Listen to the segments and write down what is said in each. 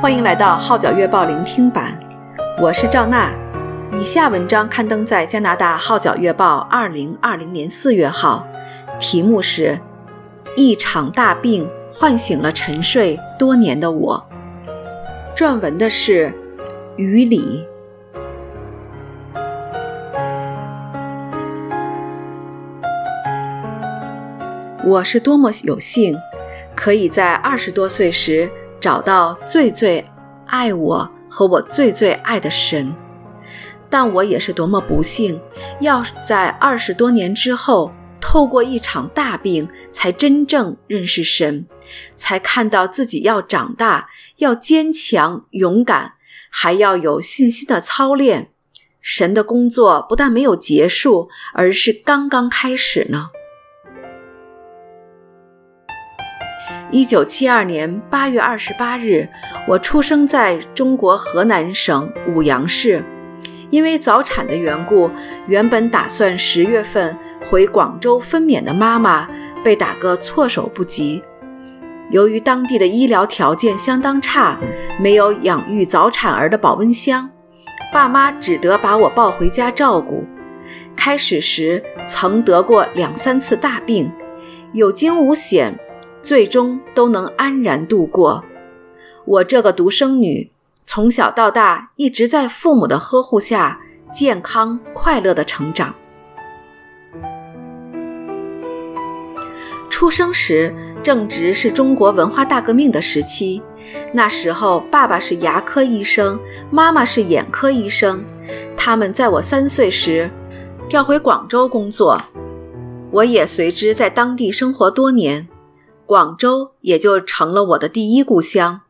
欢迎来到《号角月报》聆听版，我是赵娜。以下文章刊登在加拿大《号角月报》二零二零年四月号，题目是《一场大病唤醒了沉睡多年的我》。撰文的是于理。我是多么有幸，可以在二十多岁时找到最最爱我和我最最爱的神，但我也是多么不幸，要在二十多年之后，透过一场大病，才真正认识神，才看到自己要长大，要坚强勇敢，还要有信心的操练。神的工作不但没有结束，而是刚刚开始呢。一九七二年八月二十八日，我出生在中国河南省舞阳市。因为早产的缘故，原本打算十月份回广州分娩的妈妈被打个措手不及。由于当地的医疗条件相当差，没有养育早产儿的保温箱，爸妈只得把我抱回家照顾。开始时曾得过两三次大病，有惊无险。最终都能安然度过。我这个独生女，从小到大一直在父母的呵护下，健康快乐的成长。出生时正值是中国文化大革命的时期，那时候爸爸是牙科医生，妈妈是眼科医生。他们在我三岁时调回广州工作，我也随之在当地生活多年。广州也就成了我的第一故乡。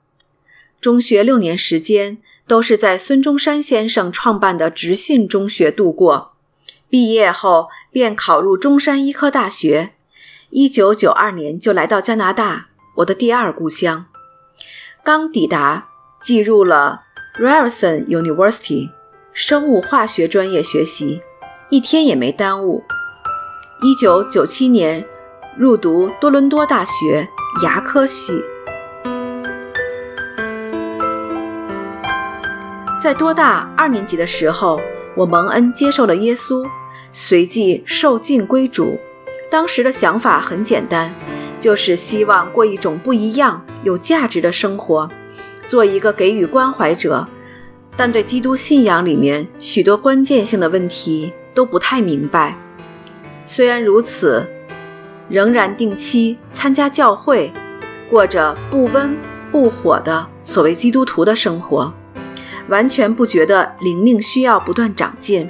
中学六年时间都是在孙中山先生创办的直信中学度过。毕业后便考入中山医科大学。一九九二年就来到加拿大，我的第二故乡。刚抵达，进入了 Ryerson University 生物化学专业学习，一天也没耽误。一九九七年。入读多伦多大学牙科系，在多大二年级的时候，我蒙恩接受了耶稣，随即受浸归主。当时的想法很简单，就是希望过一种不一样、有价值的生活，做一个给予关怀者。但对基督信仰里面许多关键性的问题都不太明白。虽然如此。仍然定期参加教会，过着不温不火的所谓基督徒的生活，完全不觉得灵命需要不断长进。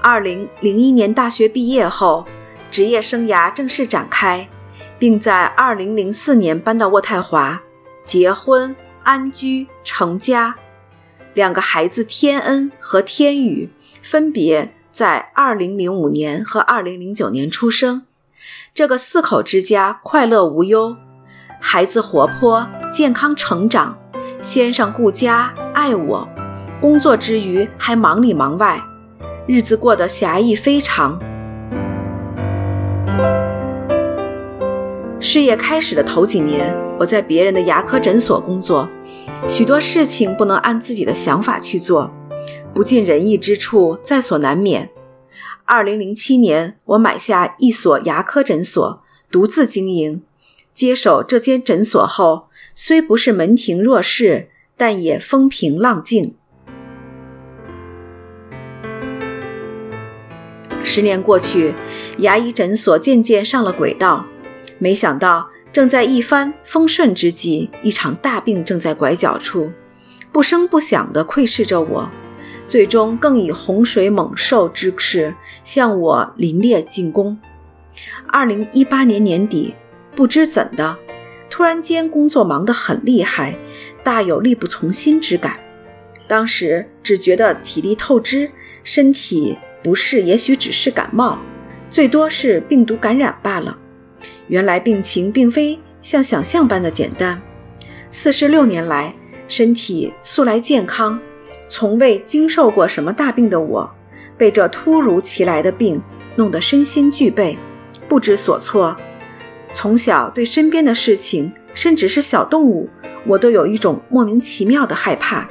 二零零一年大学毕业后，职业生涯正式展开，并在二零零四年搬到渥太华，结婚安居成家，两个孩子天恩和天宇分别在二零零五年和二零零九年出生。这个四口之家快乐无忧，孩子活泼健康成长，先生顾家爱我，工作之余还忙里忙外，日子过得侠义非常。事业开始的头几年，我在别人的牙科诊所工作，许多事情不能按自己的想法去做，不尽人意之处在所难免。二零零七年，我买下一所牙科诊所，独自经营。接手这间诊所后，虽不是门庭若市，但也风平浪静。十年过去，牙医诊所渐渐上了轨道。没想到，正在一帆风顺之际，一场大病正在拐角处，不声不响地窥视着我。最终更以洪水猛兽之势向我凌冽进攻。二零一八年年底，不知怎的，突然间工作忙得很厉害，大有力不从心之感。当时只觉得体力透支，身体不适也许只是感冒，最多是病毒感染罢了。原来病情并非像想象般的简单。四十六年来，身体素来健康。从未经受过什么大病的我，被这突如其来的病弄得身心俱备，不知所措。从小对身边的事情，甚至是小动物，我都有一种莫名其妙的害怕，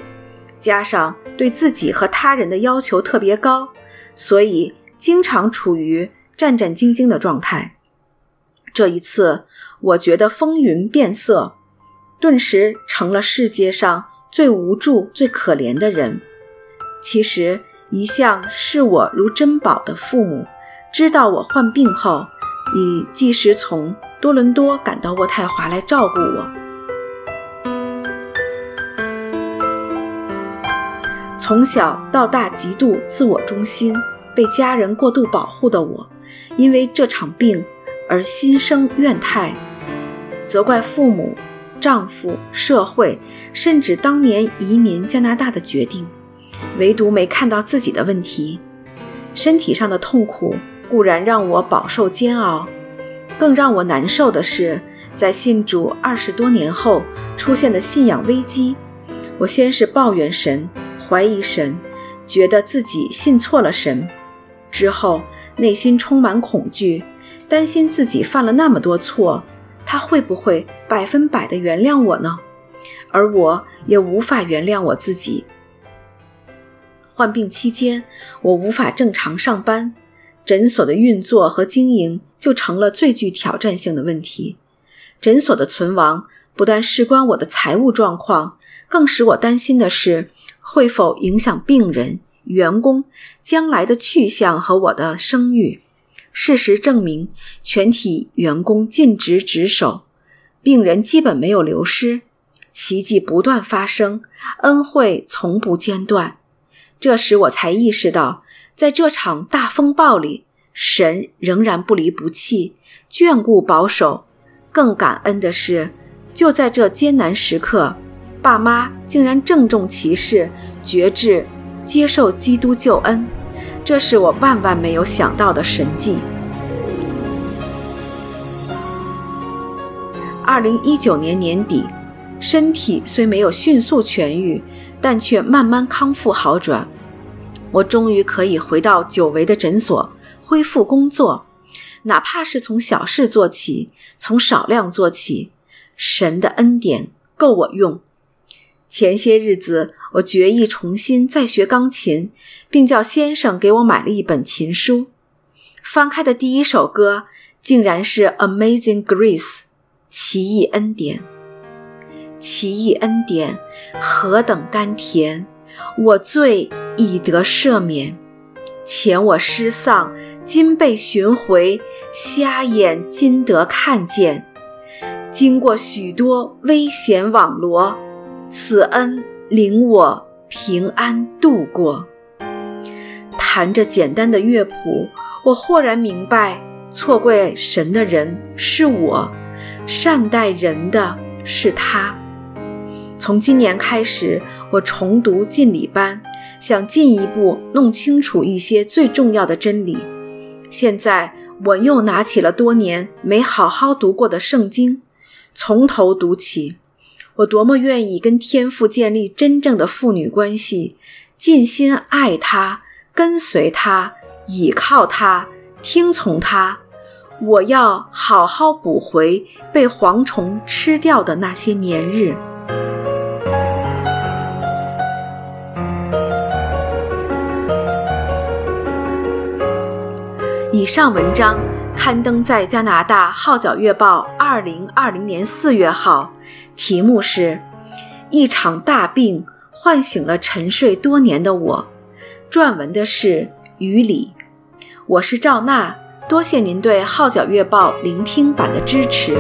加上对自己和他人的要求特别高，所以经常处于战战兢兢的状态。这一次，我觉得风云变色，顿时成了世界上最无助、最可怜的人。其实，一向视我如珍宝的父母，知道我患病后，已即时从多伦多赶到渥太华来照顾我。从小到大极度自我中心，被家人过度保护的我，因为这场病而心生怨叹，责怪父母、丈夫、社会，甚至当年移民加拿大的决定。唯独没看到自己的问题，身体上的痛苦固然让我饱受煎熬，更让我难受的是，在信主二十多年后出现的信仰危机。我先是抱怨神，怀疑神，觉得自己信错了神，之后内心充满恐惧，担心自己犯了那么多错，他会不会百分百的原谅我呢？而我也无法原谅我自己。患病期间，我无法正常上班，诊所的运作和经营就成了最具挑战性的问题。诊所的存亡不但事关我的财务状况，更使我担心的是会否影响病人、员工将来的去向和我的声誉。事实证明，全体员工尽职职守，病人基本没有流失，奇迹不断发生，恩惠从不间断。这时我才意识到，在这场大风暴里，神仍然不离不弃，眷顾保守。更感恩的是，就在这艰难时刻，爸妈竟然郑重其事、决志接受基督救恩，这是我万万没有想到的神迹。二零一九年年底，身体虽没有迅速痊愈。但却慢慢康复好转，我终于可以回到久违的诊所，恢复工作，哪怕是从小事做起，从少量做起，神的恩典够我用。前些日子，我决意重新再学钢琴，并叫先生给我买了一本琴书。翻开的第一首歌，竟然是《Amazing Grace》，奇异恩典。奇异恩典何等甘甜，我罪已得赦免，前我失丧，今被寻回，瞎眼今得看见。经过许多危险网罗，此恩领我平安度过。弹着简单的乐谱，我豁然明白，错怪神的人是我，善待人的是他。从今年开始，我重读浸礼班，想进一步弄清楚一些最重要的真理。现在我又拿起了多年没好好读过的圣经，从头读起。我多么愿意跟天父建立真正的父女关系，尽心爱他，跟随他，倚靠他，听从他。我要好好补回被蝗虫吃掉的那些年日。以上文章刊登在加拿大《号角月报》二零二零年四月号，题目是《一场大病唤醒了沉睡多年的我》，撰文的是于里。我是赵娜，多谢您对《号角月报》聆听版的支持。